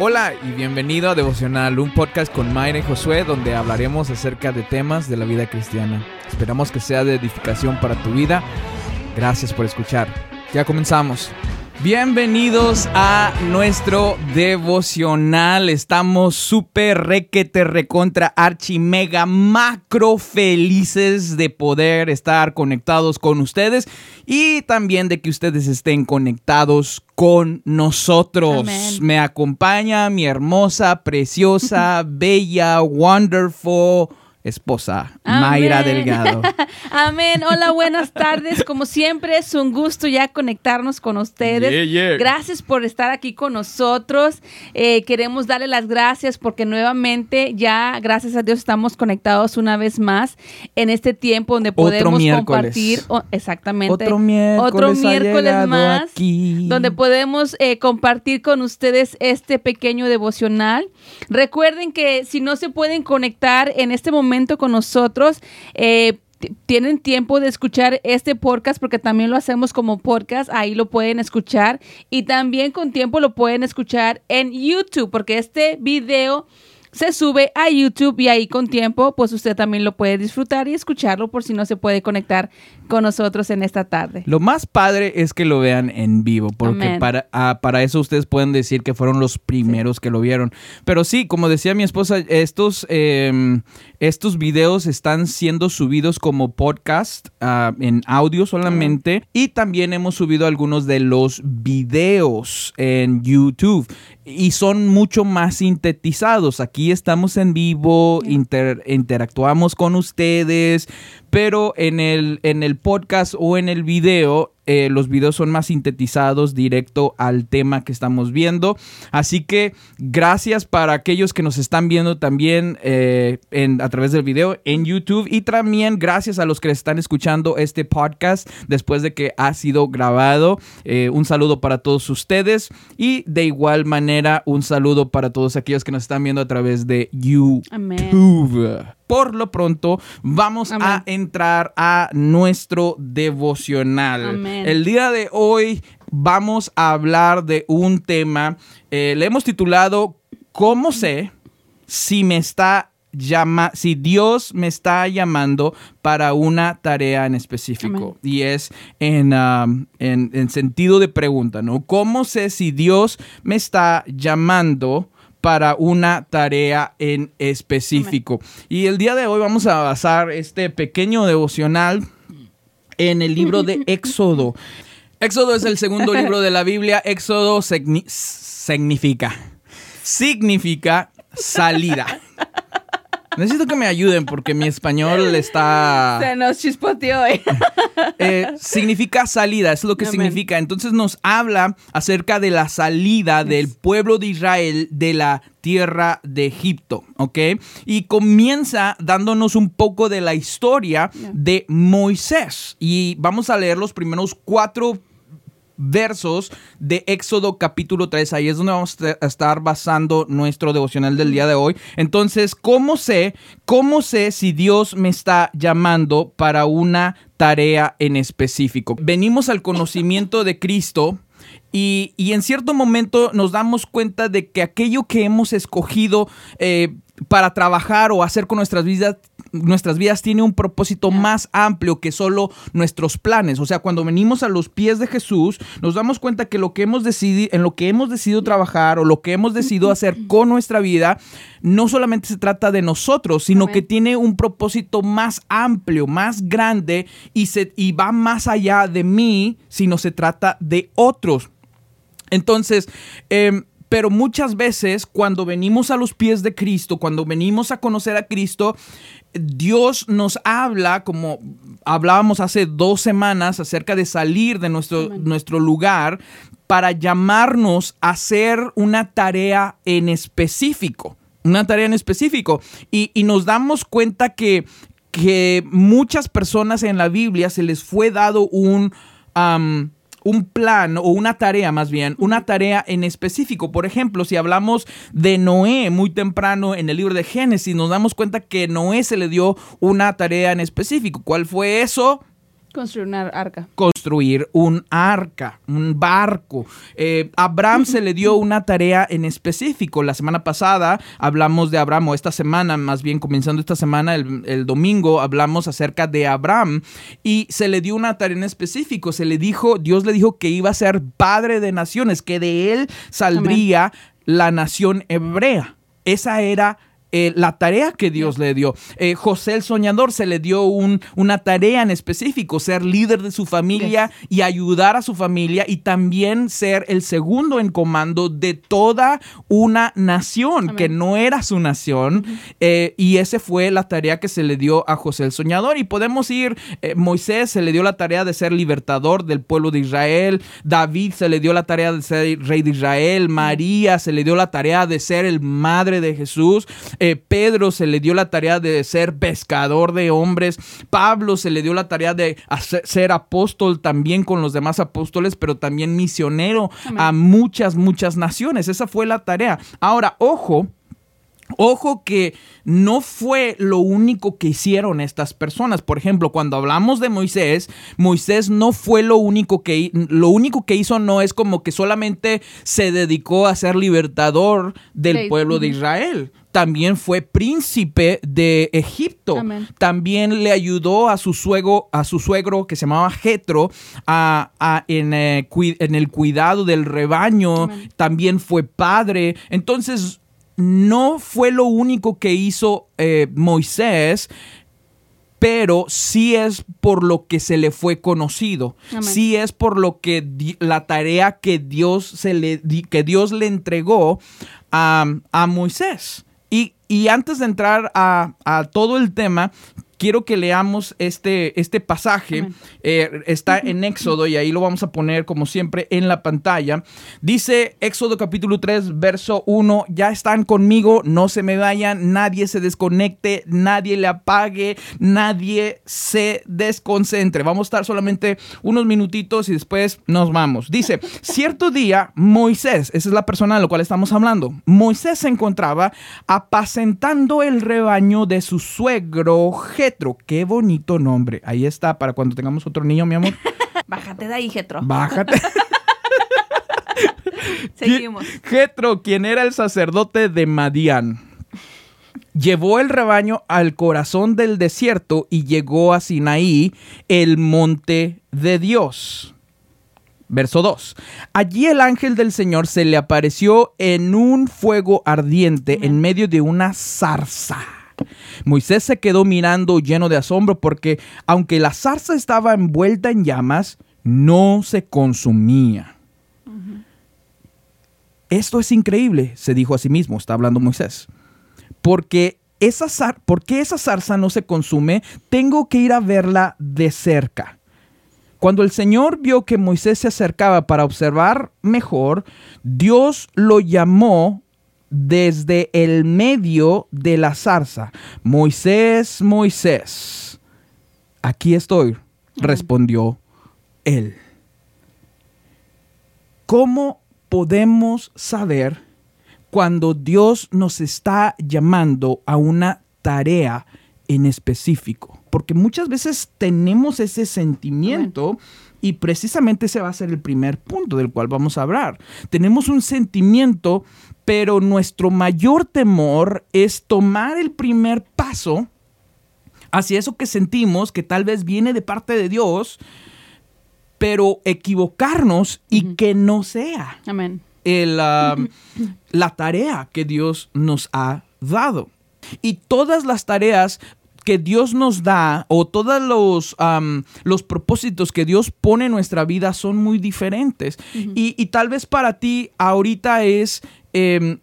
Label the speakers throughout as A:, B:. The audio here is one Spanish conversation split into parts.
A: Hola y bienvenido a Devocional, un podcast con Mayra y Josué donde hablaremos acerca de temas de la vida cristiana. Esperamos que sea de edificación para tu vida. Gracias por escuchar. Ya comenzamos. Bienvenidos a nuestro devocional. Estamos súper requete, recontra, archi, mega, macro felices de poder estar conectados con ustedes y también de que ustedes estén conectados con nosotros.
B: Amén.
A: Me acompaña mi hermosa, preciosa, bella, wonderful esposa, Mayra
B: Amén.
A: Delgado.
B: Amén. Hola, buenas tardes. Como siempre, es un gusto ya conectarnos con ustedes.
A: Yeah, yeah.
B: Gracias por estar aquí con nosotros. Eh, queremos darle las gracias porque nuevamente ya, gracias a Dios, estamos conectados una vez más en este tiempo donde podemos compartir. oh, exactamente.
A: Otro miércoles,
B: Otro miércoles más.
A: aquí.
B: Donde podemos eh, compartir con ustedes este pequeño devocional. Recuerden que si no se pueden conectar en este momento con nosotros, eh, tienen tiempo de escuchar este podcast porque también lo hacemos como podcast, ahí lo pueden escuchar. Y también con tiempo lo pueden escuchar en YouTube porque este video se sube a YouTube y ahí con tiempo pues usted también lo puede disfrutar y escucharlo por si no se puede conectar con nosotros en esta tarde.
A: Lo más padre es que lo vean en vivo, porque para, ah, para eso ustedes pueden decir que fueron los primeros que lo vieron. Pero sí, como decía mi esposa, estos, em, estos videos están siendo subidos como podcast ah, en audio solamente y también hemos subido algunos de los videos en YouTube y son mucho más sintetizados. Aquí estamos en vivo, inter- interactuamos con ustedes, pero en el, en el podcast o en el video, eh, los videos son más sintetizados directo al tema que estamos viendo. Así que gracias para aquellos que nos están viendo también eh, en, a través del video en YouTube y también gracias a los que están escuchando este podcast después de que ha sido grabado. Eh, un saludo para todos ustedes y de igual manera un saludo para todos aquellos que nos están viendo a través de YouTube.
B: Amén.
A: Por lo pronto, vamos
B: Amén.
A: a entrar a nuestro devocional.
B: Amén.
A: El día de hoy vamos a hablar de un tema, eh, le hemos titulado ¿Cómo sé si me está llama, si Dios me está llamando para una tarea en específico?
B: Amén.
A: Y es en, um, en, en sentido de pregunta, ¿no? ¿Cómo sé si Dios me está llamando? Para una tarea en específico. Y el día de hoy vamos a basar este pequeño devocional en el libro de Éxodo. Éxodo es el segundo libro de la Biblia. Éxodo signi- significa, significa salida. Necesito que me ayuden porque mi español está...
B: Se nos chispoteó. eh.
A: Eh, significa salida, es lo que significa. Entonces nos habla acerca de la salida del pueblo de Israel de la tierra de Egipto, ¿ok? Y comienza dándonos un poco de la historia
B: Yeah.
A: de Moisés. Y vamos a leer los primeros cuatro versos de Éxodo capítulo 3. Ahí es donde vamos a estar basando nuestro devocional del día de hoy. Entonces, ¿cómo sé, cómo sé si Dios me está llamando para una tarea en específico? Venimos al conocimiento de Cristo. Y, y en cierto momento nos damos cuenta de que aquello que hemos escogido eh, para trabajar o hacer con nuestras vidas, nuestras vidas tiene un propósito más amplio que solo nuestros planes. O sea, cuando venimos a los pies de Jesús, nos damos cuenta que lo que hemos decidido, en lo que hemos decidido trabajar o lo que hemos decidido hacer con nuestra vida, no solamente se trata de nosotros, sino
B: Amén.
A: que tiene un propósito más amplio, más grande y, se, y va más allá de mí, sino se trata de otros. Entonces, em, pero muchas veces cuando venimos a los pies de Cristo, cuando venimos a conocer a Cristo, Dios nos habla, como hablábamos hace dos semanas, acerca de salir de nuestro, nuestro lugar para llamarnos a hacer una tarea en específico. Una tarea en específico. Y, y nos damos cuenta que, que muchas personas en la Biblia se les fue dado un... un plan o una tarea más bien, una tarea en específico. Por ejemplo, si hablamos de Noé muy temprano en el libro de Génesis, nos damos cuenta que Noé se le dio una tarea en específico. ¿Cuál fue eso?
B: Construir una arca.
A: construir un arca, un barco. Eh, Abraham se le dio una tarea en específico. La semana pasada hablamos de Abraham, o esta semana, más bien comenzando esta semana, el, el domingo, hablamos acerca de Abraham y se le dio una tarea en específico. Se le dijo, Dios le dijo que iba a ser padre de naciones, que de él saldría la nación hebrea. Esa era eh, la tarea que Dios le dio. Eh, José el soñador se le dio un- una tarea en específico, ser líder de su familia y ayudar a su familia y también ser el segundo en comando de toda una nación
B: Amén.
A: que no era su nación. Eh, y esa fue la tarea que se le dio a José el soñador. Y podemos ir, Moisés se le dio la tarea de ser libertador del pueblo de Israel, David se le dio la tarea de ser rey de Israel, María se le dio la tarea de ser el madre de Jesús, eh, Pedro se le dio la tarea de ser pescador de hombres, Pablo se le dio la tarea de hacer- ser apóstol también con los demás apóstoles, pero también misionero
B: Amén.
A: a muchas, muchas naciones. Esa fue la tarea. Ahora, ojo. Ojo que no fue lo único que hicieron estas personas. Por ejemplo, cuando hablamos de Moisés, Moisés no fue lo único que lo único que hizo no es como que solamente se dedicó a ser libertador del
B: Sí.
A: pueblo de. Israel. También fue príncipe de Egipto.
B: Amén.
A: También le ayudó a su suegro, a su suegro que se llamaba Jetro, a, a- en, eh, en el cuidado del rebaño.
B: Amén.
A: También fue padre. Entonces, no fue lo único que hizo eh, Moisés, pero sí es por lo que se le fue conocido.
B: Amén.
A: Sí es por lo que la tarea que Dios, se le, que Dios le entregó a, a Moisés. Y, y antes de entrar a, a todo el tema, quiero que leamos este, este pasaje. Eh, está en Éxodo y ahí lo vamos a poner como siempre en la pantalla. Dice Éxodo capítulo 3, verso 1, ya están conmigo, no se me vayan, nadie se desconecte, nadie le apague, nadie se desconcentre. Vamos a estar solamente unos minutitos y después nos vamos. Dice, cierto día Moisés, esa es la persona de la cual estamos hablando, Moisés se encontraba apacentando el rebaño de su suegro Jetro. Qué bonito nombre. Ahí está, para cuando tengamos otro niño, mi amor.
B: Bájate de ahí, Jetro.
A: Bájate.
B: Seguimos.
A: Jetro, quien era el sacerdote de Madián, llevó el rebaño al corazón del desierto y llegó a Sinaí, el monte de Dios. Verso 2. Allí el ángel del Señor se le apareció en un fuego ardiente en medio de una zarza. Moisés se quedó mirando lleno de asombro porque aunque la zarza estaba envuelta en llamas, no se consumía. Esto es increíble, se dijo a sí mismo, está hablando Moisés. Porque esa zar- ¿por qué esa zarza no se consume? Tengo que ir a verla de cerca. Cuando el Señor vio que Moisés se acercaba para observar mejor, Dios lo llamó desde el medio de la zarza. Moisés, Moisés, aquí estoy, respondió él. ¿Cómo podemos saber cuando Dios nos está llamando a una tarea en específico? Porque muchas veces tenemos ese sentimiento y precisamente ese va a ser el primer punto del cual vamos a hablar. Tenemos un sentimiento, pero nuestro mayor temor es tomar el primer paso hacia eso que sentimos que tal vez viene de parte de Dios, pero equivocarnos y que no sea
B: Amén.
A: el, ah, la tarea que Dios nos ha dado. Y todas las tareas que Dios nos da o todos los, los propósitos que Dios pone en nuestra vida son muy diferentes. y, y tal vez para ti ahorita es em,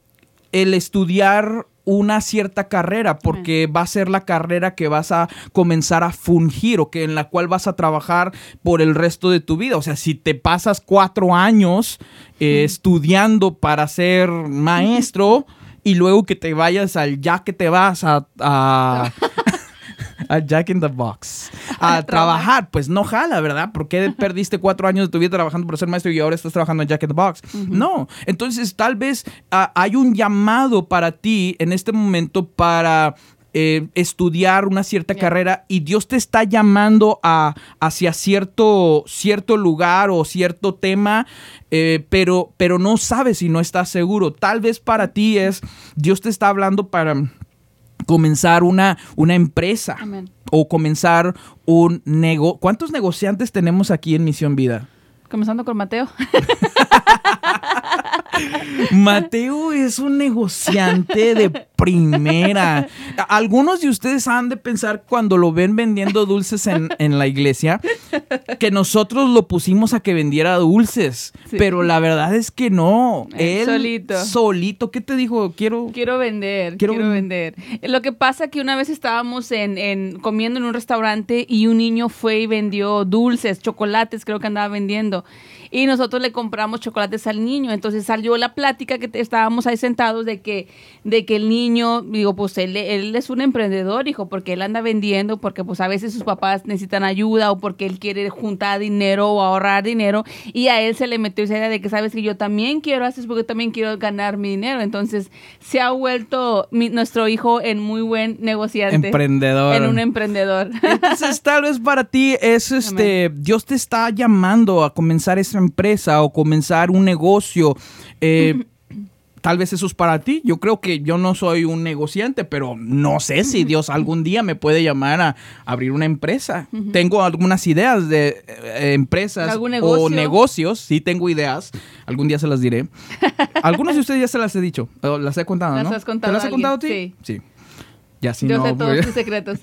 A: el estudiar una cierta carrera porque va a ser la carrera que vas a comenzar a fungir o que en la cual vas a trabajar por el resto de tu vida. O sea, si te pasas cuatro años eh, estudiando para ser maestro y luego que te vayas al ya que te vas a, a- a Jack in the Box a trabajar, pues no jala, ¿verdad? ¿Por qué perdiste cuatro años de tu vida trabajando por ser maestro y ahora estás trabajando en Jack in the Box? No, entonces tal vez ah, hay un llamado para ti en este momento para eh, estudiar una cierta carrera y Dios te está llamando a, hacia cierto, cierto lugar o cierto tema, eh, pero, pero no sabes si no estás seguro. Tal vez para ti es, Dios te está hablando para comenzar una, una empresa o comenzar un negocio. ¿Cuántos negociantes tenemos aquí en Misión Vida?
B: Comenzando con Mateo.
A: Mateo es un negociante de primera. Algunos de ustedes han de pensar cuando lo ven vendiendo dulces en, la iglesia que nosotros lo pusimos a que vendiera dulces. Pero la verdad es que no. Él solito. Solito. ¿Qué te dijo? Quiero.
B: Quiero vender. Quiero, vender. Lo que pasa que una vez estábamos en, comiendo en un restaurante y un niño fue y vendió dulces, chocolates, creo que andaba vendiendo y nosotros le compramos chocolates al niño. Entonces salió la plática que estábamos ahí sentados de que, de que el niño, digo, pues él, él es un emprendedor, hijo, porque él anda vendiendo, porque pues a veces sus papás necesitan ayuda o porque él quiere juntar dinero o ahorrar dinero y a él se le metió esa idea de que sabes que yo también quiero hacer porque también quiero ganar mi dinero. Entonces se ha vuelto nuestro hijo en muy buen negociante.
A: Emprendedor.
B: En un emprendedor.
A: Entonces tal vez para ti es este, Dios te está llamando a comenzar esa empresa o comenzar un negocio. Eh, tal vez eso es para ti. Yo creo que yo no soy un negociante, pero no sé si Dios algún día me puede llamar a abrir una empresa. Tengo algunas ideas de eh, empresas o negocios. Sí, tengo ideas. Algún día se las diré. Algunos de ustedes ya se las he dicho. Las he contado, ¿no?
B: Las has contado
A: ¿Te las he contado a ti?
B: Sí.
A: Sí. Ya si
B: Yo
A: no,
B: sé todos pues. tus secretos.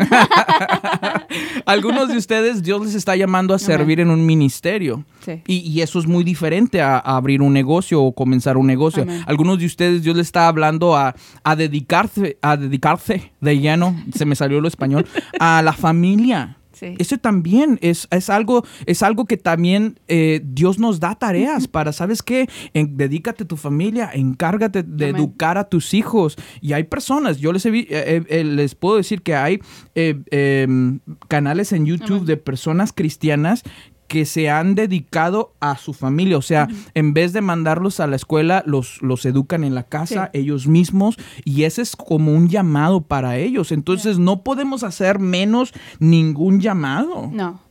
A: Algunos de ustedes, Dios les está llamando a servir en un ministerio. Sí. Y, eso es muy diferente a, abrir un negocio o comenzar un negocio. Algunos de ustedes, Dios les está hablando a, a, dedicarse, a dedicarse de lleno, se me salió lo español, a la familia. Eso también es, algo, es algo que también eh, Dios nos da tareas para, ¿sabes qué? dedícate a tu familia, encárgate de educar a tus hijos. Y hay personas, yo les, eh, eh, les puedo decir que hay em, canales en YouTube de personas cristianas que se han dedicado a su familia. O sea, en vez de mandarlos a la escuela, los, los educan en la casa ellos mismos y ese es como un llamado para ellos. Entonces no podemos hacer menos ningún llamado.
B: No.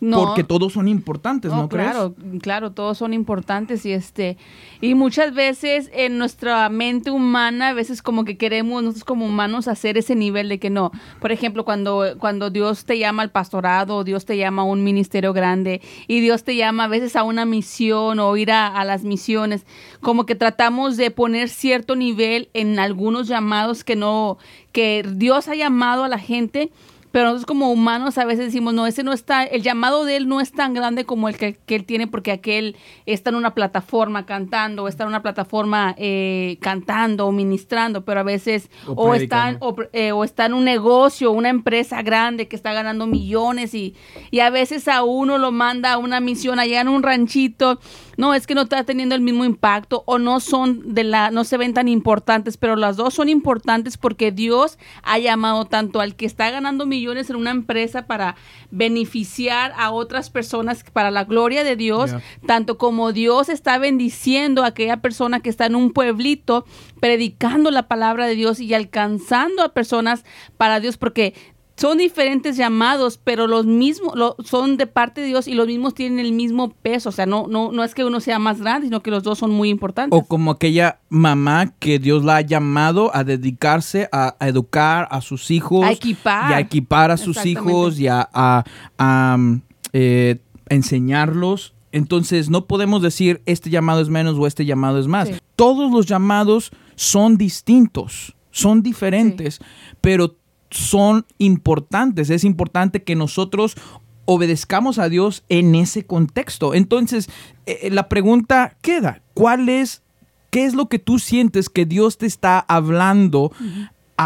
A: Porque todos son importantes, ¿no,
B: claro, Claro, todos son importantes y este y muchas veces en nuestra mente humana a veces como que queremos nosotros como humanos hacer ese nivel de que no. Por ejemplo, cuando cuando Dios te llama al pastorado, Dios te llama a un ministerio grande y Dios te llama a veces a una misión o ir a, a las misiones, como que tratamos de poner cierto nivel en algunos llamados que no que Dios ha llamado a la gente pero nosotros como humanos a veces decimos, no, ese no está, el llamado de él no es tan grande como el que, él tiene porque aquel está en una plataforma cantando, o está en una plataforma eh, cantando o ministrando, pero a veces o, está, eh, o, está en un negocio, una empresa grande que está ganando millones y, y a veces a uno lo manda a una misión allá en un ranchito no, es que no está teniendo el mismo impacto o no son de la, no se ven tan importantes, pero las dos son importantes porque Dios ha llamado tanto al que está ganando millones en una empresa para beneficiar a otras personas para la gloria de Dios, tanto como Dios está bendiciendo a aquella persona que está en un pueblito predicando la palabra de Dios y alcanzando a personas para Dios, porque son diferentes llamados, pero los mismos son de parte de Dios y los mismos tienen el mismo peso. O sea, no, no, no es que uno sea más grande, sino que los dos son muy importantes.
A: O como aquella mamá que Dios la ha llamado a dedicarse a, educar a sus hijos.
B: A equipar.
A: Y a equipar a sus hijos y a, mm, eh, enseñarlos. Entonces, no podemos decir este llamado es menos o este llamado es más. Todos los llamados son distintos, son diferentes, pero son importantes. Es importante que nosotros obedezcamos a Dios en ese contexto. Entonces, eh, eh, la pregunta queda, ¿cuál es, qué es lo que tú sientes que Dios te está hablando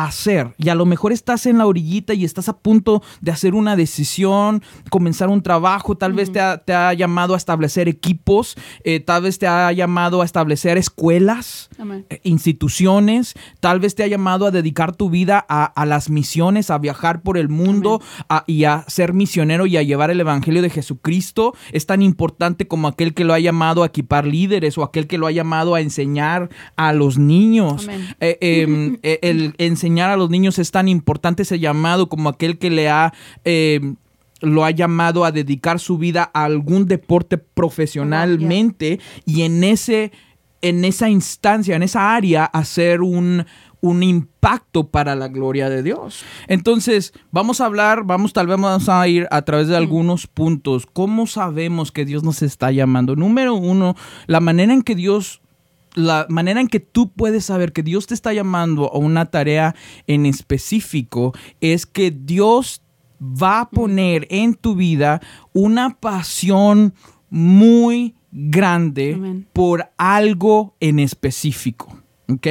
A: hacer. Y a lo mejor estás en la orillita y estás a punto de hacer una decisión, comenzar un trabajo, tal vez te ha, llamado a establecer equipos, eh, tal vez te ha llamado a establecer escuelas, eh, instituciones, tal vez te ha llamado a dedicar tu vida a, las misiones, a viajar por el mundo y a ser misionero y a llevar el Evangelio de Jesucristo. Es tan importante como aquel que lo ha llamado a equipar líderes o aquel que lo ha llamado a enseñar a los niños. Eh, em, el enseñar enseñar a los niños es tan importante ese llamado como aquel que le ha... eh, lo ha llamado a dedicar su vida a algún deporte profesionalmente y en ese en esa instancia, en esa área, hacer un, un impacto para la gloria de Dios. Entonces, vamos a hablar, vamos, tal vez vamos a ir a través de algunos puntos. ¿Cómo sabemos que Dios nos está llamando? Número uno, la manera en que Dios la manera en que tú puedes saber que Dios te está llamando a una tarea en específico es que Dios va a poner en tu vida una pasión muy grande por algo en específico. ¿ok?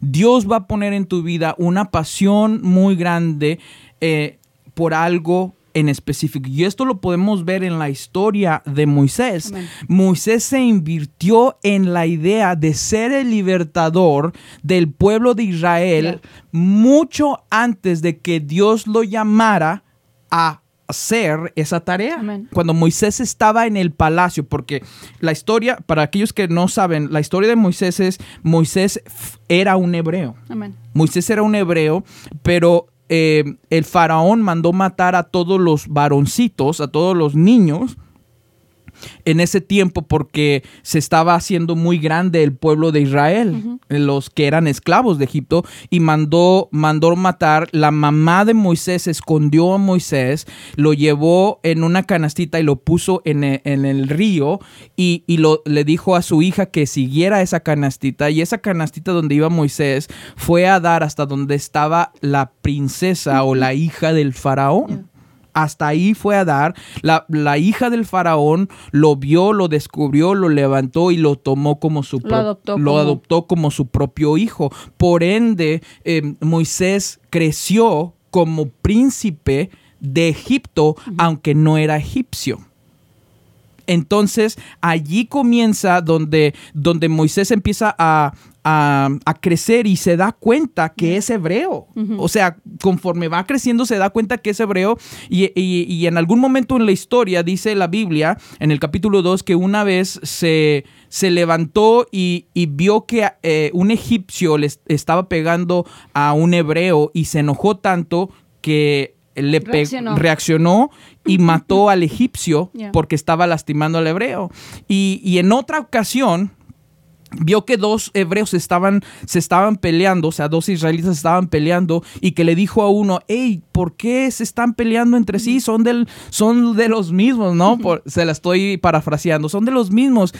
A: Dios va a poner en tu vida una pasión muy grande eh, por algo en específico. Y esto lo podemos ver en la historia de Moisés.
B: Amén.
A: Moisés se invirtió en la idea de ser el libertador del pueblo de Israel mucho antes de que Dios lo llamara a hacer esa tarea.
B: Amén.
A: Cuando Moisés estaba en el palacio, porque la historia, para aquellos que no saben, la historia de Moisés es, Moisés era un hebreo.
B: Amén.
A: Moisés era un hebreo, pero eh, el faraón mandó matar a todos los varoncitos, a todos los niños en ese tiempo porque se estaba haciendo muy grande el pueblo de Israel, los que eran esclavos de Egipto, y mandó, mandó matar. La mamá de Moisés escondió a Moisés, lo llevó en una canastita y lo puso en e- en el, río y, y lo, le dijo a su hija que siguiera esa canastita y esa canastita donde iba Moisés fue a dar hasta donde estaba la princesa o la hija del faraón. Hasta ahí fue a dar. La, la hija del faraón lo vio, lo descubrió, lo levantó y lo tomó como su
B: Lo adoptó
A: lo
B: como-
A: adoptó como su propio hijo. Por ende, eh, Moisés creció como príncipe de Egipto, aunque no era egipcio. Entonces allí comienza donde, donde Moisés empieza a, a- a crecer y se da cuenta que es hebreo. O sea, conforme va creciendo se da cuenta que es hebreo. Y, y- y en algún momento en la historia dice la Biblia, en el capítulo 2, que una vez se, se levantó y, y vio que eh, un egipcio le est- estaba pegando a un hebreo y se enojó tanto que le
B: Reaccionó.
A: reaccionó y mató al egipcio porque estaba lastimando al hebreo. Y, y en otra ocasión vio que dos hebreos estaban, se estaban peleando, o sea, dos israelitas estaban peleando y que le dijo a uno, hey, ¿por qué se están peleando entre sí? Son, del, son de los mismos, ¿no? Por- se la estoy parafraseando, son de los mismos.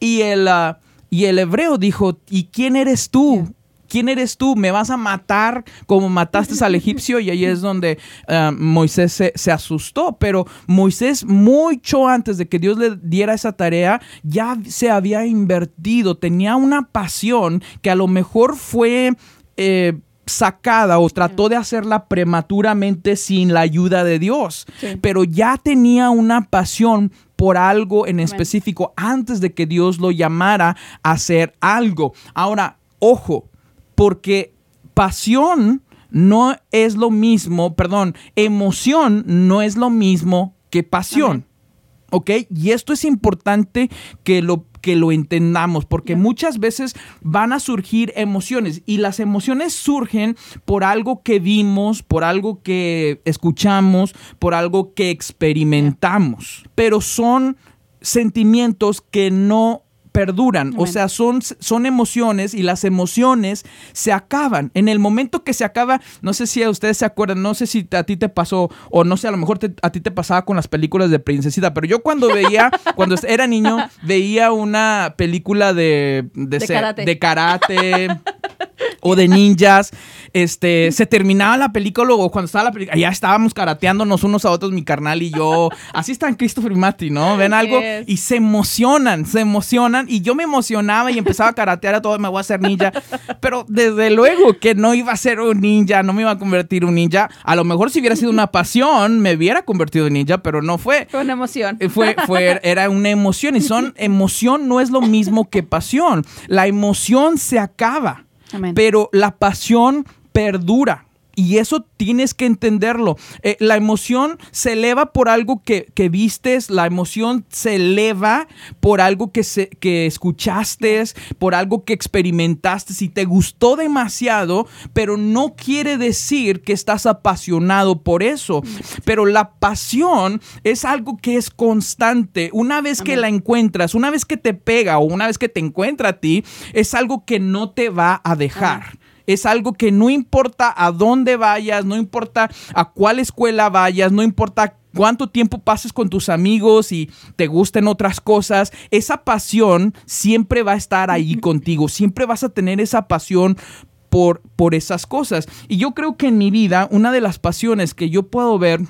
A: Y el, ah, y el hebreo dijo, ¿y quién eres tú? ¿Quién eres tú? ¿Me vas a matar como mataste al egipcio? Y ahí es donde ah, Moisés se, se asustó. Pero Moisés, mucho antes de que Dios le diera esa tarea, ya se había invertido, tenía una pasión que a lo mejor fue... eh, sacada o trató de hacerla prematuramente sin la ayuda de Dios,
B: Sí.
A: pero ya tenía una pasión por algo en específico antes de que Dios lo llamara a hacer algo. Ahora, ojo, porque pasión no es lo mismo, perdón, emoción no es lo mismo que pasión. ¿Ok? Y esto es importante que lo, que lo entendamos, porque muchas veces van a surgir emociones y las emociones surgen por algo que vimos, por algo que escuchamos, por algo que experimentamos, pero son sentimientos que no perduran, o sea, son, son emociones y las emociones se acaban. En el momento que se acaba, no sé si a ustedes se acuerdan, no sé si a ti te pasó o no sé, a lo mejor te- a ti te pasaba con las películas de princesita, pero yo cuando veía, cuando era niño, veía una película de, de,
B: De
A: ser-
B: karate.
A: de karate o de ninjas, este, se terminaba la película o cuando estaba la película, ya estábamos karateándonos unos a otros, mi carnal y yo. Así está en Christopher y Mati, ¿no? Ven algo
B: Yes.
A: y se emocionan, se emocionan y yo me emocionaba y empezaba a karatear a todo, me voy a hacer ninja, pero desde luego que no iba a ser un ninja, no me iba a convertir en un ninja. A lo mejor si hubiera sido una pasión, me hubiera convertido en ninja, pero no fue.
B: Fue una emoción.
A: Eh, Fue, fue, era una emoción y son emoción no es lo mismo que pasión. La emoción se acaba,
B: Amén.
A: pero la pasión perdura. Y eso tienes que entenderlo. Eh, la emoción se eleva por algo que, que, vistes, la emoción se eleva por algo que, se, que escuchaste, por algo que experimentaste, si te gustó demasiado, pero no quiere decir que estás apasionado por eso. Pero la pasión es algo que es constante. Una vez que la encuentras, una vez que te pega o una vez que te encuentra a ti, es algo que no te va a dejar. Es algo que no importa a dónde vayas, no importa a cuál escuela vayas, no importa cuánto tiempo pases con tus amigos y te gusten otras cosas, esa pasión siempre va a estar ahí contigo, siempre vas a tener esa pasión por, por esas cosas. Y yo creo que en mi vida, una de las pasiones que yo puedo ver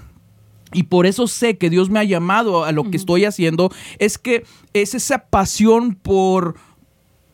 A: y por eso sé que Dios me ha llamado a lo que estoy haciendo, es que es esa pasión por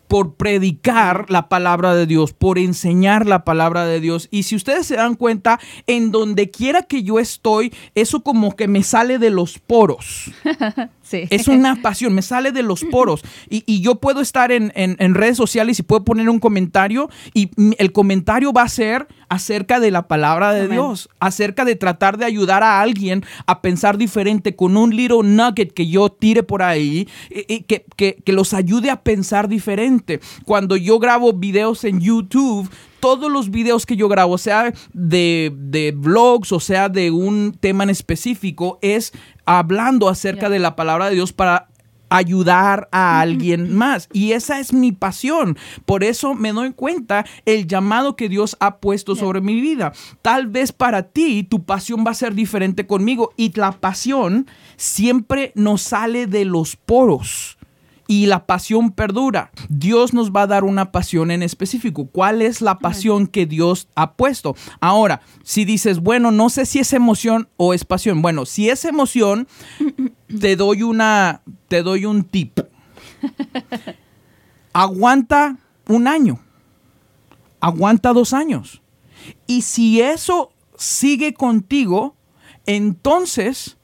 A: por predicar la palabra de Dios, por enseñar la palabra de Dios. Y si ustedes se dan cuenta, en donde quiera que yo estoy, eso como que me sale de los poros. Es una pasión, me sale de los poros. Y, yo puedo estar en, redes sociales y puedo poner un comentario y el comentario va a ser acerca de la palabra de Dios, acerca de tratar de ayudar a alguien a pensar diferente con un little nugget que yo tire por ahí, y, que, que los ayude a pensar diferente. Cuando yo grabo videos en YouTube, todos los videos que yo grabo, sea de, de blogs o sea de un tema en específico, es hablando acerca de la palabra de Dios para ayudar a alguien más. Y esa es mi pasión. Por eso me doy cuenta el llamado que Dios ha puesto sobre mi vida. Tal vez para ti tu pasión va a ser diferente conmigo y la pasión siempre nos sale de los poros y la pasión perdura. Dios nos va a dar una pasión en específico. ¿Cuál es la pasión que Dios ha puesto? Ahora, si dices, bueno, no sé si es emoción o es pasión. Bueno, si es emoción, te doy una, te doy un tip. Aguanta un año. Aguanta dos años. Y si eso sigue contigo, entonces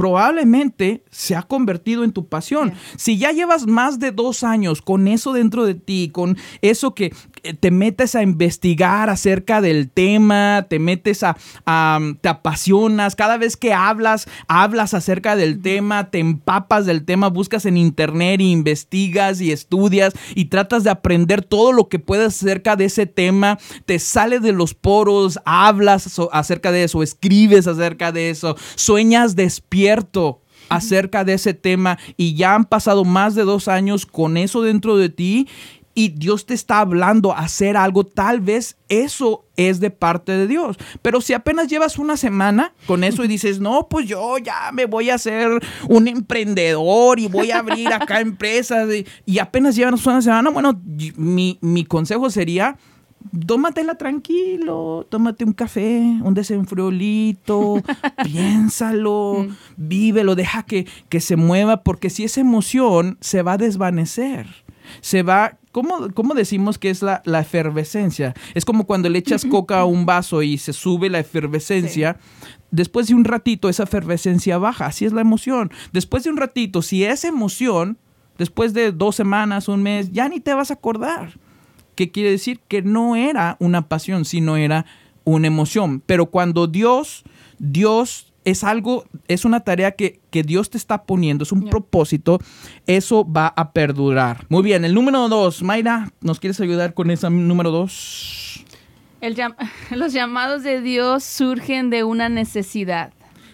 A: probablemente se ha convertido en tu pasión. Si ya llevas más de dos años con eso dentro de ti, con eso que te metes a investigar acerca del tema, te metes a, te apasionas, cada vez que hablas, hablas acerca del tema, te empapas del tema, buscas en internet y investigas y estudias y tratas de aprender todo lo que puedes acerca de ese tema, te sale de los poros, hablas acerca de eso, escribes acerca de eso, sueñas despierto acerca de ese tema y ya han pasado más de dos años con eso dentro de ti y Dios te está hablando a hacer algo, tal vez eso es de parte de Dios. Pero si apenas llevas una semana con eso y dices, no, pues yo ya me voy a hacer un emprendedor y voy a abrir acá empresas y, apenas llevas una semana, bueno, mi, mi consejo sería tómatela tranquilo, tómate un café, un desenfriolito, piénsalo, mm. vívelo, deja que, que se mueva, porque si esa emoción se va a desvanecer, se va, ¿cómo, cómo decimos que es la, efervescencia? Es como cuando le echas coca a un vaso y se sube la efervescencia. Después de un ratito esa efervescencia baja, así es la emoción. Después de un ratito, si esa emoción, después de dos semanas, un mes, ya ni te vas a acordar ¿Qué quiere decir? Que no era una pasión, sino era una emoción. Pero cuando Dios, Dios es algo, es una tarea que, Dios te está poniendo, es un propósito, eso va a perdurar. Muy bien, el número dos, Mayra, ¿nos quieres ayudar con ese número dos?
B: los llamados de Dios surgen de una necesidad.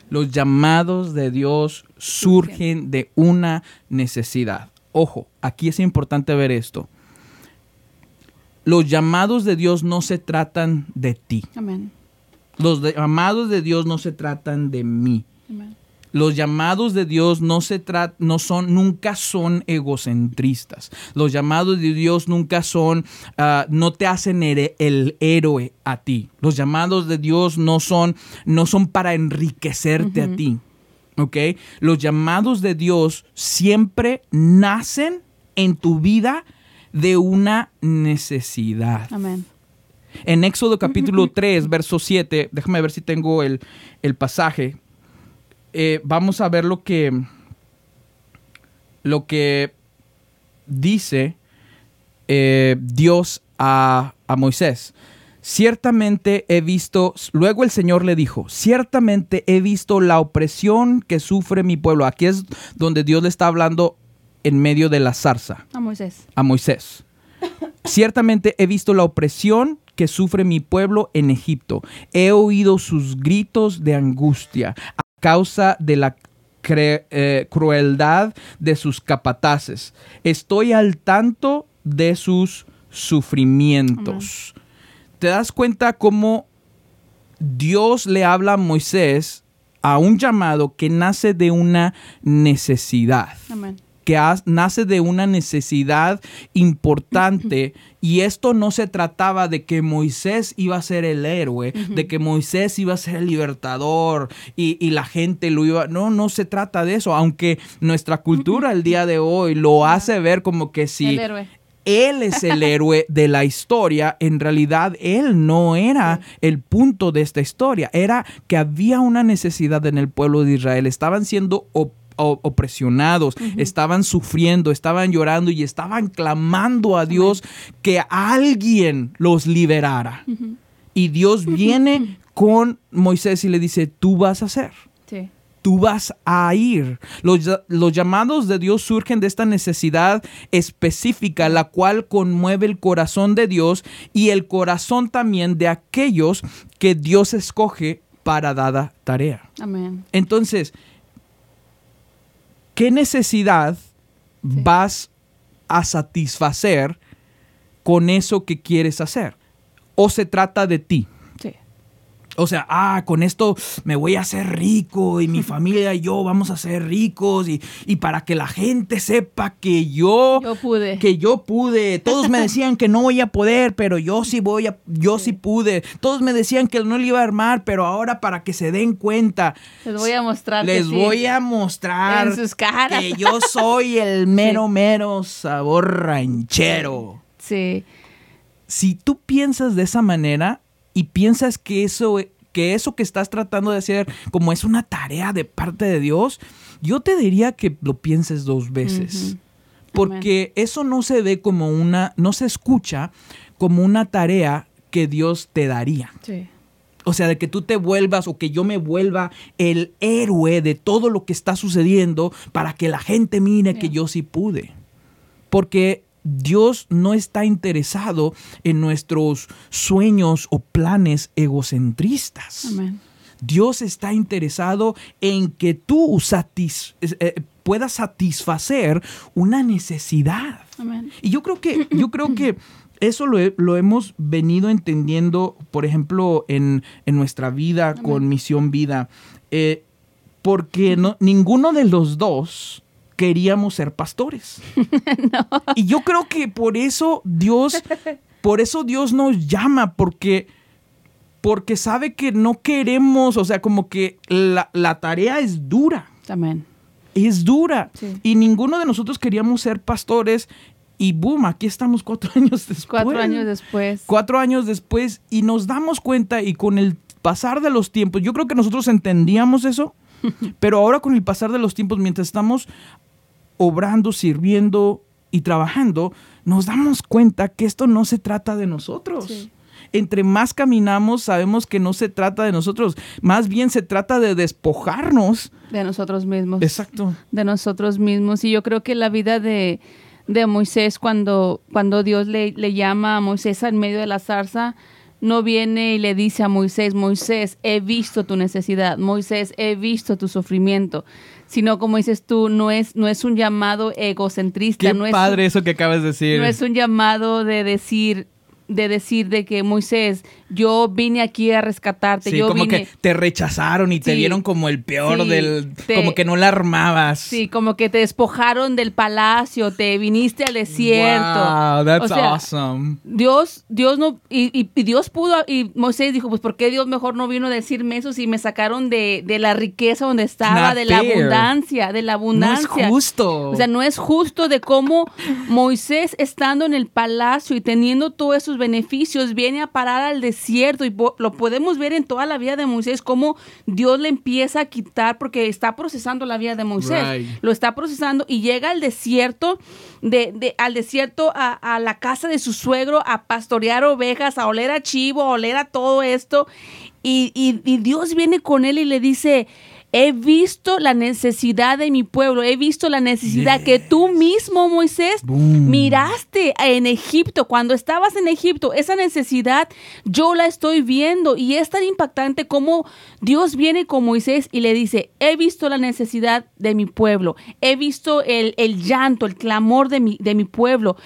A: Los llamados de Dios surgen de una necesidad. Ojo, aquí es importante ver esto los llamados de Dios no se tratan de ti. Amén. Los llamados de Dios no se tratan de mí. Los llamados de Dios no se no son, nunca son egocentristas. Los llamados de Dios nunca son, ah, no te hacen el héroe a ti. Los llamados de Dios no son, no son para enriquecerte a ti. ¿Ok? Los llamados de Dios siempre nacen en tu vida de una necesidad. Amén. En Éxodo capítulo 3, verso 7, déjame ver si tengo el, pasaje. Eh, vamos a ver lo que, lo que dice eh, Dios a, a Moisés. Ciertamente he visto, luego el Señor le dijo, ciertamente he visto la opresión que sufre mi pueblo. Aquí es donde Dios le está hablando en medio de la zarza.
B: A Moisés.
A: A Moisés. Ciertamente he visto la opresión que sufre mi pueblo en Egipto. He oído sus gritos de angustia a causa de la eh, crueldad de sus capataces. Estoy al tanto de sus sufrimientos te das cuenta cómo Dios le habla a Moisés a un llamado que nace de una necesidad. Que nace de una necesidad importante y esto no se trataba de que Moisés iba a ser el héroe, de que Moisés iba a ser el libertador y, y, la gente lo iba, no, no se trata de eso, aunque nuestra cultura el día de hoy lo hace ver como que si el héroe. él es el héroe de la historia, en realidad él no era el punto de esta historia, era que había una necesidad en el pueblo de Israel, estaban siendo opresionados, estaban sufriendo, estaban llorando y estaban clamando a Dios que alguien los liberara. Y Dios viene con Moisés y le dice, tú vas a hacer. Sí tú vas a ir. Los, llamados de Dios surgen de esta necesidad específica, la cual conmueve el corazón de Dios y el corazón también de aquellos que Dios escoge para dada tarea. Amén. Entonces, ¿qué necesidad vas a satisfacer con eso que quieres hacer? ¿O se trata de ti? O sea, ah, con esto me voy a hacer rico y mi familia y yo vamos a ser ricos y, para que la gente sepa que yo,
B: pude.
A: Que yo pude. Todos me decían que no voy a poder, pero yo sí voy a, yo sí, pude. Todos me decían que no le iba a armar, pero ahora para que se den cuenta.
B: Les voy a mostrar.
A: Les voy a mostrar.
B: En sus caras.
A: Que yo soy el mero, mero sabor ranchero.
B: Sí.
A: Si tú piensas de esa manera, y piensas que eso, que eso que estás tratando de hacer como es una tarea de parte de Dios, yo te diría que lo pienses dos veces. Porque eso no se ve como una, no se escucha como una tarea que Dios te daría. O sea, de que tú te vuelvas o que yo me vuelva el héroe de todo lo que está sucediendo para que la gente mire que yo sí pude. Porque Dios no está interesado en nuestros sueños o planes egocentristas. Dios está interesado en que tú eh, puedas satisfacer una necesidad. Y yo creo que, yo creo que eso lo, hemos venido entendiendo, por ejemplo, en, nuestra vida con Misión Vida, eh, porque no, ninguno de los dos queríamos ser pastores. Y yo creo que por eso Dios, por eso Dios nos llama, porque, porque sabe que no queremos, o sea, como que la, tarea es dura.
B: Amén.
A: Es dura. Y ninguno de nosotros queríamos ser pastores. Y boom, aquí estamos cuatro años después.
B: Cuatro años después.
A: Cuatro años después. Y nos damos cuenta y con el pasar de los tiempos, yo creo que nosotros entendíamos eso, pero ahora con el pasar de los tiempos, mientras estamos obrando, sirviendo y trabajando, nos damos cuenta que esto no se trata de nosotros. Entre más caminamos, sabemos que no se trata de nosotros, más bien se trata de despojarnos.
B: De nosotros mismos.
A: Exacto.
B: De nosotros mismos. Y yo creo que la vida de, Moisés, cuando, cuando Dios le, le llama a Moisés en medio de la zarza, no viene y le dice a Moisés, Moisés, he visto tu necesidad, Moisés, he visto tu sufrimiento, sino como dices tú, no es, no es un llamado egocentrista.
A: Qué
B: no
A: padre eso que acabas de decir.
B: No es un llamado de decir, de decir de que Moisés, yo vine aquí a rescatarte.
A: Sí,
B: yo
A: como que te rechazaron y te vieron como el peor del, como que no la armabas.
B: Sí, como que te despojaron del palacio, te viniste al desierto.
A: Wow, that's awesome.
B: Dios, Dios no, y, Dios pudo, y Moisés dijo, pues ¿por qué Dios mejor no vino a decirme eso si me sacaron de, la riqueza donde estaba, de la abundancia, de la abundancia?
A: No es justo.
B: O sea, no es justo de cómo Moisés estando en el palacio y teniendo todos esos beneficios viene a parar al desierto desierto y lo podemos ver en toda la vida de Moisés, cómo Dios le empieza a quitar porque está procesando la vida de Moisés.
A: Right.
B: Lo está procesando y llega al desierto, de, de- al desierto a, a la casa de su suegro a pastorear ovejas, a oler a chivo, a oler a todo esto. Y, y- y Dios viene con él y le dice, he visto la necesidad de mi pueblo, he visto la necesidad que tú mismo, Moisés,
A: Boom.
B: miraste en Egipto, cuando estabas en Egipto, esa necesidad yo la estoy viendo y es tan impactante como Dios viene con Moisés y le dice, he visto la necesidad de mi pueblo, he visto el, el llanto, el clamor de mi, de mi pueblo.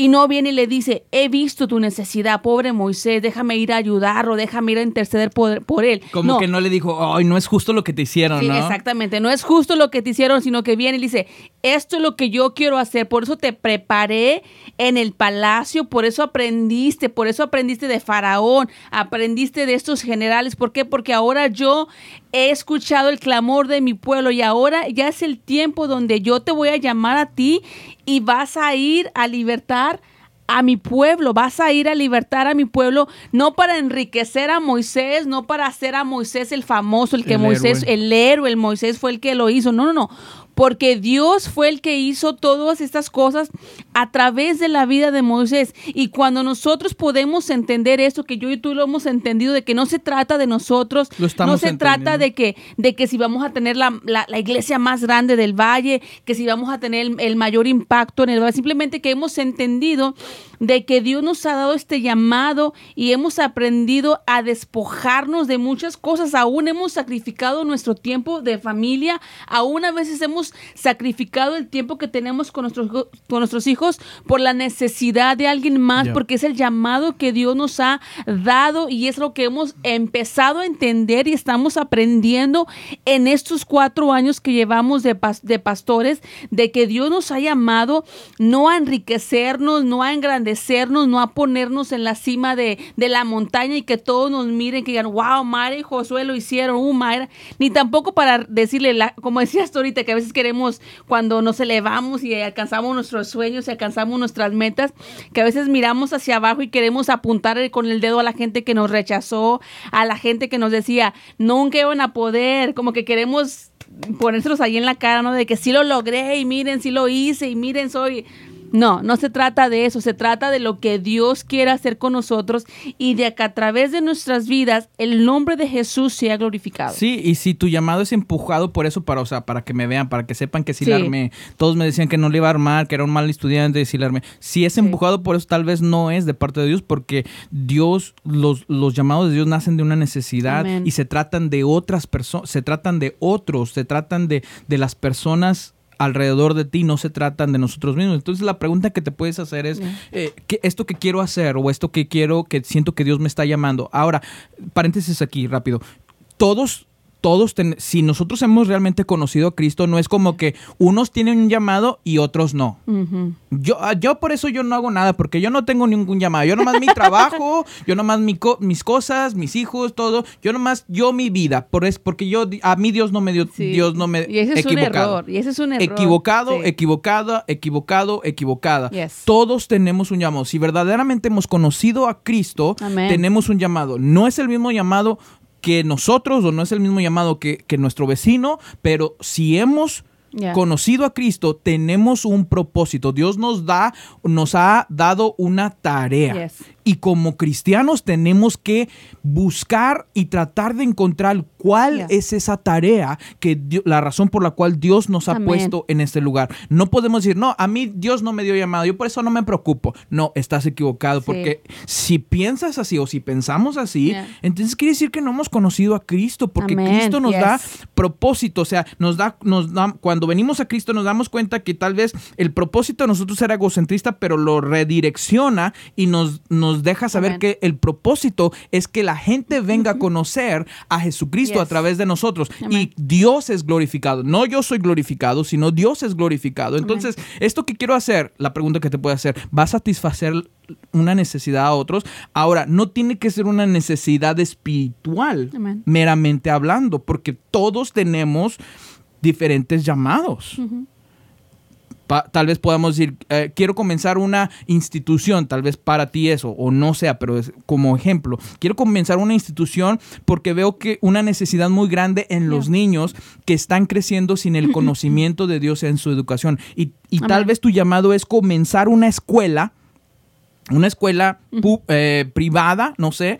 B: Y no viene y le dice, he visto tu necesidad, pobre Moisés, déjame ir a ayudarlo, déjame ir a interceder por, por él.
A: Como que no le dijo, ay, no es justo lo que te hicieron,
B: Sí,
A: ¿no?
B: exactamente. No es justo lo que te hicieron, sino que viene y dice, esto es lo que yo quiero hacer. Por eso te preparé en el palacio, por eso aprendiste, por eso aprendiste de Faraón, aprendiste de estos generales. ¿Por qué? Porque ahora yo he escuchado el clamor de mi pueblo y ahora ya es el tiempo donde yo te voy a llamar a ti y vas a ir a libertar a mi pueblo, vas a ir a libertar a mi pueblo, no para enriquecer a Moisés, no para hacer a Moisés el famoso, el que
A: El
B: Moisés,
A: héroe.
B: el héroe, el Moisés fue el que lo hizo, no, no, no, porque Dios fue el que hizo todas estas cosas a través de la vida de Moisés. Y cuando nosotros podemos entender eso, que yo y tú lo hemos entendido, de que no se trata de nosotros, no se trata de que, de que si vamos a tener la, la- la iglesia más grande del valle, que si vamos a tener el, el mayor impacto en el valle, simplemente que hemos entendido de que Dios nos ha dado este llamado y hemos aprendido a despojarnos de muchas cosas, aún hemos sacrificado nuestro tiempo de familia, aún a veces hemos sacrificado el tiempo que tenemos con nuestros, con nuestros hijos por la necesidad de alguien más, porque es el llamado que Dios nos ha dado y es lo que hemos empezado a entender y estamos aprendiendo en estos cuatro años que llevamos de, pas- de pastores, de que Dios nos ha llamado no a enriquecernos, no a engrandecernos, no a ponernos en la cima de, de la montaña y que todos nos miren, que digan, wow, Mayra y Josué lo hicieron, uh, Mayra, ni tampoco para decirle, la- como decías tú ahorita, que a veces queremos cuando nos elevamos y alcanzamos nuestros sueños y alcanzamos nuestras metas, que a veces miramos hacia abajo y queremos apuntar con el dedo a la gente que nos rechazó, a la gente que nos decía, nunca iban a poder, como que queremos ponérselos ahí en la cara, ¿no? De que sí lo logré y miren, sí lo hice y miren, soy... No, no se trata de eso, se trata de lo que Dios quiere hacer con nosotros y de que a través de nuestras vidas el nombre de Jesús sea glorificado.
A: Sí, y si tu llamado es empujado por eso, para, o sea, para que me vean, para que sepan que sí, la armé. Todos me decían que no le iba a armar, que era un mal estudiante, sí la armé. Si es empujado por eso, tal vez no es de parte de Dios, porque Dios, los, los llamados de Dios nacen de una necesidad
B: Amén.
A: y se tratan de otras personas, se tratan de otros, se tratan de, de las personas alrededor de ti, no se tratan de nosotros mismos. Entonces la pregunta que te puedes hacer es, eh, ¿qué- esto que quiero hacer o esto que quiero, que siento que Dios me está llamando. Ahora, paréntesis aquí, rápido. Todos, todos, ten- si nosotros hemos realmente conocido a Cristo, no es como que unos tienen un llamado y otros no. Yo, ah, yo por eso yo no hago nada, porque yo no tengo ningún llamado. Yo nomás mi trabajo, yo nomás mi co- mis cosas, mis hijos, todo. Yo nomás, yo mi vida. Por es, porque yo, a mí Dios no me dio,
B: Sí.
A: Dios no me...
B: Y ese es un
A: equivocado.
B: error. Y ese es un error.
A: Equivocado,
B: Sí.
A: equivocada, equivocado, equivocada.
B: Yes.
A: Todos tenemos un llamado. Si verdaderamente hemos conocido a Cristo,
B: Amén.
A: tenemos un llamado. No es el mismo llamado que nosotros o no es el mismo llamado que, que nuestro vecino, pero si hemos conocido a Cristo, tenemos un propósito. Dios nos da, nos ha dado una tarea.
B: Yes.
A: Y como cristianos tenemos que buscar y tratar de encontrar cuál es esa tarea que la razón por la cual Dios nos ha
B: Amén.
A: puesto en este lugar. No podemos decir, no, a mí Dios no me dio llamado, yo por eso no me preocupo. No, estás equivocado,
B: Sí.
A: porque si piensas así o si pensamos así, entonces quiere decir que no hemos conocido a Cristo, porque
B: Amén.
A: Cristo nos da propósito, o sea, nos da, nos da, cuando venimos a Cristo nos damos cuenta que tal vez el propósito de nosotros era egocentrista, pero lo redirecciona y nos, nos deja saber que el propósito es que la gente venga a conocer a Jesucristo a través de nosotros y Dios es glorificado. No yo soy glorificado, sino Dios es glorificado. Entonces, esto que quiero hacer, la pregunta que te puedo hacer, ¿va a satisfacer una necesidad a otros? Ahora, no tiene que ser una necesidad espiritual, meramente hablando, porque todos tenemos diferentes llamados. Tal vez podamos decir, eh, quiero comenzar una institución, tal vez para ti eso, o no sea, pero es como ejemplo. Quiero comenzar una institución porque veo que una necesidad muy grande en los niños que están creciendo sin el conocimiento de Dios en su educación. Y, tal vez tu llamado es comenzar una escuela una escuela eh, privada, no sé,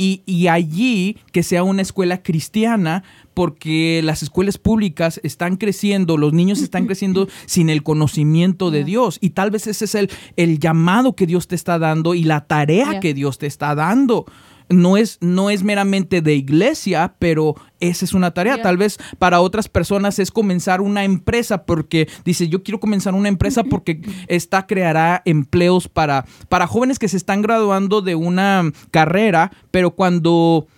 A: y, allí que sea una escuela cristiana, porque las escuelas públicas están creciendo, los niños están creciendo sin el conocimiento de Dios. Y tal vez ese es el, el llamado que Dios te está dando y la tarea que Dios te está dando no es, no es meramente de iglesia, pero esa es una tarea. Tal vez para otras personas es comenzar una empresa porque dice, yo quiero comenzar una empresa porque esta creará empleos para, para jóvenes que se están graduando de una carrera, pero cuando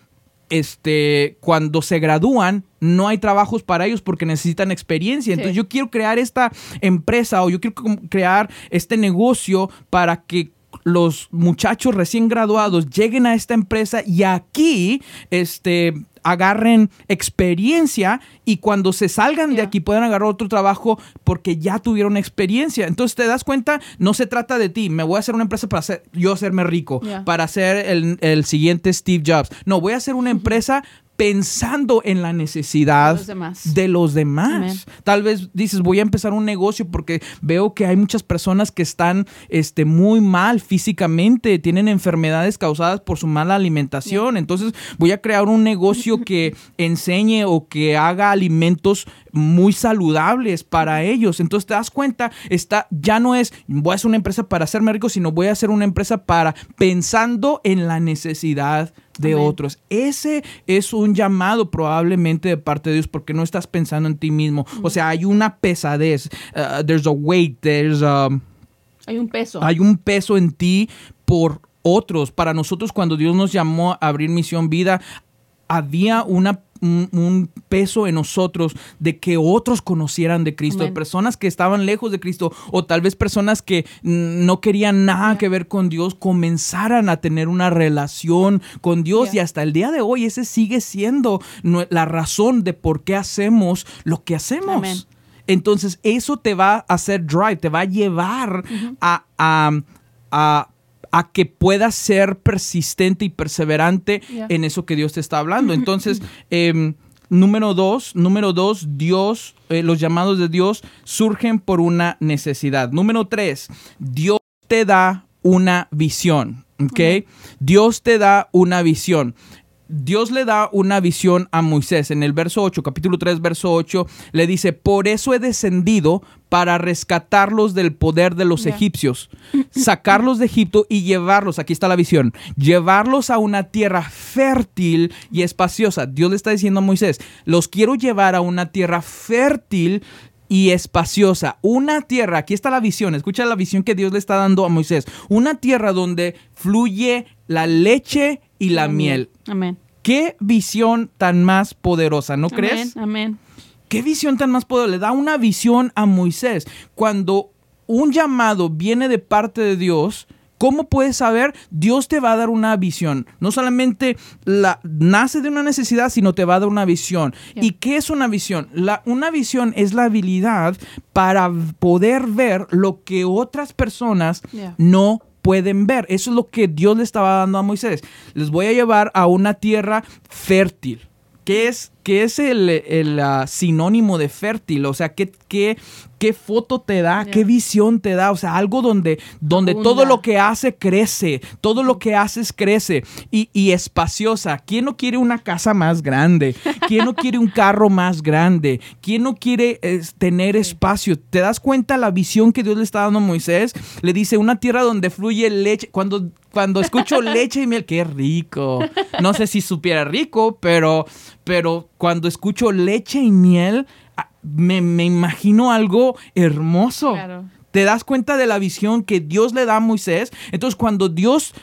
A: este, cuando se gradúan, no hay trabajos para ellos porque necesitan experiencia. Entonces yo quiero crear esta empresa o yo quiero crear este negocio para que los muchachos recién graduados lleguen a esta empresa y aquí este, agarren experiencia y cuando se salgan de aquí puedan agarrar otro trabajo porque ya tuvieron experiencia. Entonces te das cuenta, no se trata de ti, me voy a hacer una empresa para hacer, yo hacerme rico, para ser el, el, siguiente Steve Jobs. No, voy a hacer una empresa pensando en la necesidad de los demás. Tal vez dices, voy a empezar un negocio porque veo que hay muchas personas que están este, muy mal físicamente, tienen enfermedades causadas por su mala alimentación. Entonces voy a crear un negocio que enseñe o que haga alimentos muy saludables para ellos. Entonces te das cuenta, está, ya no es voy a hacer una empresa para hacerme rico, sino voy a hacer una empresa para pensando en la necesidad de otros. Ese es un llamado probablemente de parte de Dios porque no estás pensando en ti mismo. O sea, hay una pesadez. Uh, there's a weight, there's um,
B: hay un peso.
A: Hay un peso en ti por otros. Para nosotros cuando Dios nos llamó a abrir Misión Vida, había una un, peso en nosotros de que otros conocieran de Cristo, personas que estaban lejos de Cristo o tal vez personas que no querían nada que ver con Dios comenzaran a tener una relación con Dios y hasta el día de hoy ese sigue siendo la razón de por qué hacemos lo que hacemos. Entonces eso te va a hacer drive, te va a llevar a, a a que puedas ser persistente y perseverante en eso que Dios te está hablando. Entonces, em, número dos, número dos, Dios, eh, los llamados de Dios surgen por una necesidad. Número tres, Dios te da una visión. ¿ok? Dios te da una visión. Dios le da una visión a Moisés. En el verso 8, capítulo 3, verso 8, le dice, por eso he descendido para rescatarlos del poder de los egipcios, sacarlos de Egipto y llevarlos, aquí está la visión, llevarlos a una tierra fértil y espaciosa. Dios le está diciendo a Moisés, los quiero llevar a una tierra fértil y espaciosa. Una tierra, aquí está la visión, escucha la visión que Dios le está dando a Moisés. Una tierra donde fluye la leche y la miel.
B: Amén.
A: Qué visión tan más poderosa, ¿no crees?
B: Amén.
A: Qué visión tan más poderosa. Le da una visión a Moisés. Cuando un llamado viene de parte de Dios, ¿Cómo puedes saber? Dios te va a dar una visión. No solamente la, nace de una necesidad, sino te va a dar una visión. ¿Y qué es una visión? La, una visión es la habilidad para poder ver lo que otras personas no pueden ver. Eso es lo que Dios le estaba dando a Moisés. Les voy a llevar a una tierra fértil. ¿Qué es, qué es el, ah, sinónimo de fértil? O sea, ¿qué, qué, qué foto te da, qué visión te da, o sea, algo donde, donde todo lo que hace crece, todo lo que haces crece y, y, espaciosa. ¿Quién no quiere una casa más grande? ¿Quién no quiere un carro más grande? ¿Quién no quiere tener espacio? ¿Te das cuenta la visión que Dios le está dando a Moisés? Le dice, una tierra donde fluye leche. Cuando, cuando escucho leche y miel, qué rico. No sé si supiera rico, pero, pero cuando escucho leche y miel, me, imagino algo hermoso. Te das cuenta de la visión que Dios le da a Moisés. Entonces, cuando Dios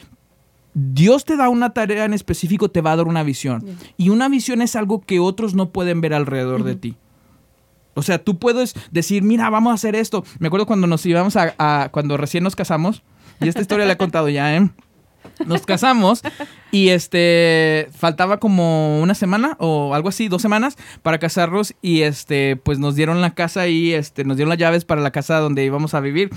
A: Dios te da una tarea en específico, te va a dar una visión. Y una visión es algo que otros no pueden ver alrededor de ti. O sea, tú puedes decir, mira, vamos a hacer esto. Me acuerdo cuando nos íbamos a, cuando recién nos casamos, y esta historia la he contado ya, ¿eh? Nos casamos y este faltaba como una semana o algo así, dos semanas para casarnos y este pues nos dieron la casa y este nos dieron las llaves para la casa donde íbamos a vivir.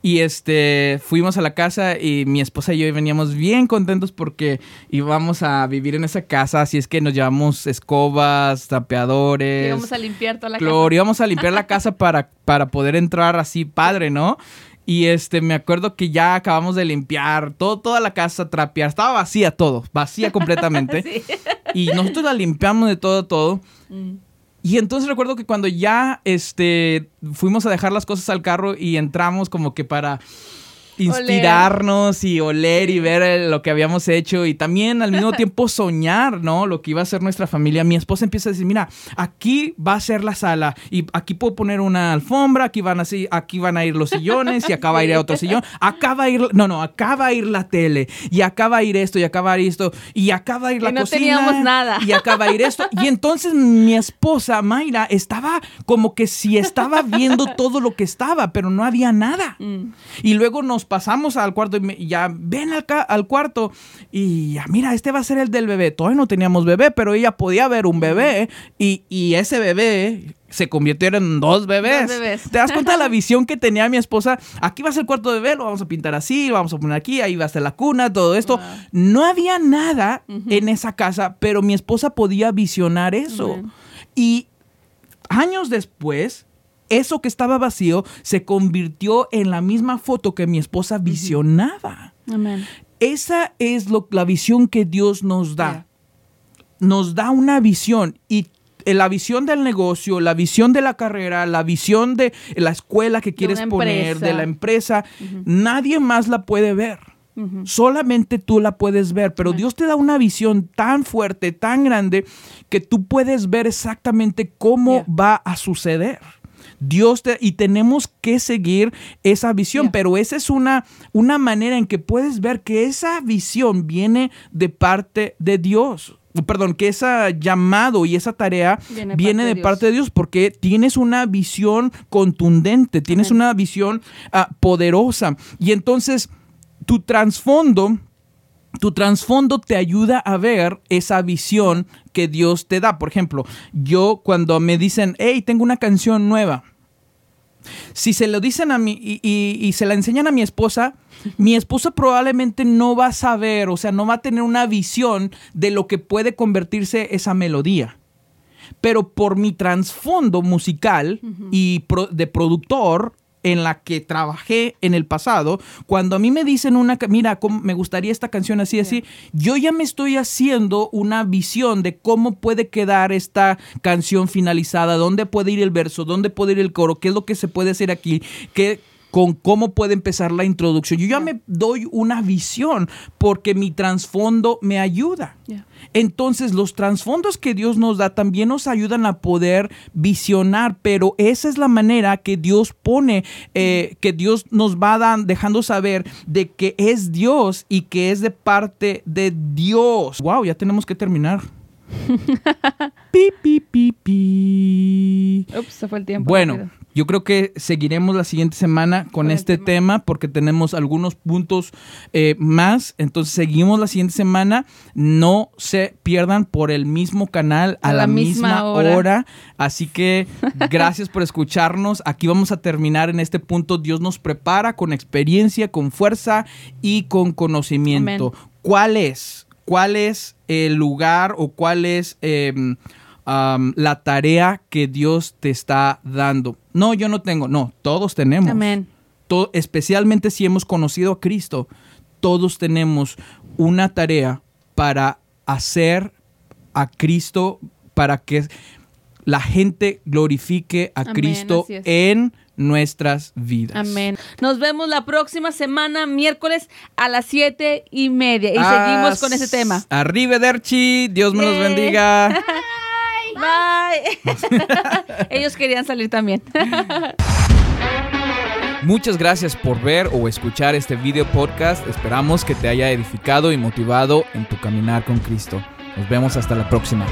A: Y este fuimos a la casa y mi esposa y yo veníamos bien contentos porque íbamos a vivir en esa casa, así es que nos llevamos escobas, tapeadores,
B: Íbamos a limpiar toda la
A: cloro, íbamos a limpiar la casa para, para poder entrar así padre, ¿no? Y este, me acuerdo que ya acabamos de limpiar todo, toda la casa, trapear. Estaba vacía todo, vacía completamente.
B: Sí.
A: Y nosotros la limpiamos de todo, todo.
B: Mm.
A: Y entonces recuerdo que cuando ya este, fuimos a dejar las cosas al carro y entramos como que para inspirarnos y oler y ver lo que habíamos hecho y también al mismo tiempo soñar, ¿no? Lo que iba a ser nuestra familia. Mi esposa empieza a decir, mira, aquí va a ser la sala y aquí puedo poner una alfombra, aquí van a, aquí van a ir los sillones y acá va a ir otro sillón, acá va a ir, no, no, acá va a ir la tele y acá va a ir esto y acá va a ir esto y acá va a ir
B: Y
A: la
B: no
A: cocina
B: teníamos nada.
A: y acá va a ir esto. Y entonces mi esposa, Mayra, estaba como que si estaba viendo todo lo que estaba, pero no había nada.
B: Mm.
A: Y luego nos pasamos al cuarto y, me- y ya ven acá al cuarto y ya mira, este va a ser el del bebé. Todavía no teníamos bebé, pero ella podía ver un bebé y, y ese bebé se convirtieron en dos bebés.
B: Dos bebés.
A: ¿Te das cuenta de la visión que tenía mi esposa? Aquí va a ser el cuarto de bebé, lo vamos a pintar así, lo vamos a poner aquí, ahí va a ser la cuna, todo esto.
B: Wow.
A: No había nada en esa casa, pero mi esposa podía visionar eso. Y años después, eso que estaba vacío se convirtió en la misma foto que mi esposa visionaba.
B: Amén.
A: Esa es lo, la visión que Dios nos da.
B: Yeah.
A: Nos da una visión y eh, la visión del negocio, la visión de la carrera, la visión de la escuela que quieres poner, de la empresa, nadie más la puede ver. Solamente tú la puedes ver, pero. Dios te da una visión tan fuerte, tan grande, que tú puedes ver exactamente cómo
B: Yeah.
A: va a suceder. Dios te, y tenemos que seguir esa visión, pero esa es una, una manera en que puedes ver que esa visión viene de parte de Dios. Perdón, que ese llamado y esa tarea
B: Viene
A: viene,
B: parte de
A: parte de Dios porque tienes una visión contundente, tienes una visión ah, poderosa. Y entonces tu trasfondo, tu trasfondo te ayuda a ver esa visión que Dios te da. Por ejemplo, yo cuando me dicen, hey, tengo una canción nueva. Si se lo dicen a mí y, y- y se la enseñan a mi esposa, mi esposa probablemente no va a saber, o sea, no va a tener una visión de lo que puede convertirse esa melodía pero por mi trasfondo musical y pro- de productor en la que trabajé en el pasado, cuando a mí me dicen una, mira, me gustaría esta canción así, así, yo ya me estoy haciendo una visión de cómo puede quedar esta canción finalizada, dónde puede ir el verso, dónde puede ir el coro, qué es lo que se puede hacer aquí, qué con cómo puede empezar la introducción. Yo ya me doy una visión porque mi trasfondo me ayuda.
B: Yeah.
A: Entonces los trasfondos que Dios nos da también nos ayudan a poder visionar, pero esa es la manera que Dios pone, eh, que Dios nos va dan- dejando saber de que es Dios y que es de parte de Dios. Wow, ya tenemos que terminar. pi, pi, pi, pi.
B: Ups, se fue el tiempo.
A: Bueno,
B: rápido.
A: Yo creo que seguiremos la siguiente semana con, este
B: tema.
A: tema. porque tenemos algunos puntos eh, más. Entonces seguimos la siguiente semana. No se pierdan por el mismo canal a, la, misma, hora. Así que gracias por escucharnos. Aquí vamos a terminar en este punto. Dios nos prepara con experiencia, con fuerza y con conocimiento. ¿Cuál es? ¿Cuál es el lugar o cuál es em, la tarea que Dios te está dando? No, yo no tengo. No, todos tenemos.
B: Amén.
A: Especialmente si hemos conocido a Cristo, todos tenemos una tarea para hacer a Cristo, para que la gente glorifique a
B: Amén,
A: Cristo en nuestras vidas.
B: Amén. Nos vemos la próxima semana, miércoles a las siete y media. Y seguimos con ese tema.
A: Arrivederci, Dios me los
B: Yeah.
A: bendiga.
B: Bye. Ellos querían salir también.
A: Muchas gracias por ver o escuchar este video podcast. Esperamos que te haya edificado y motivado en tu caminar con Cristo. Nos vemos hasta la próxima.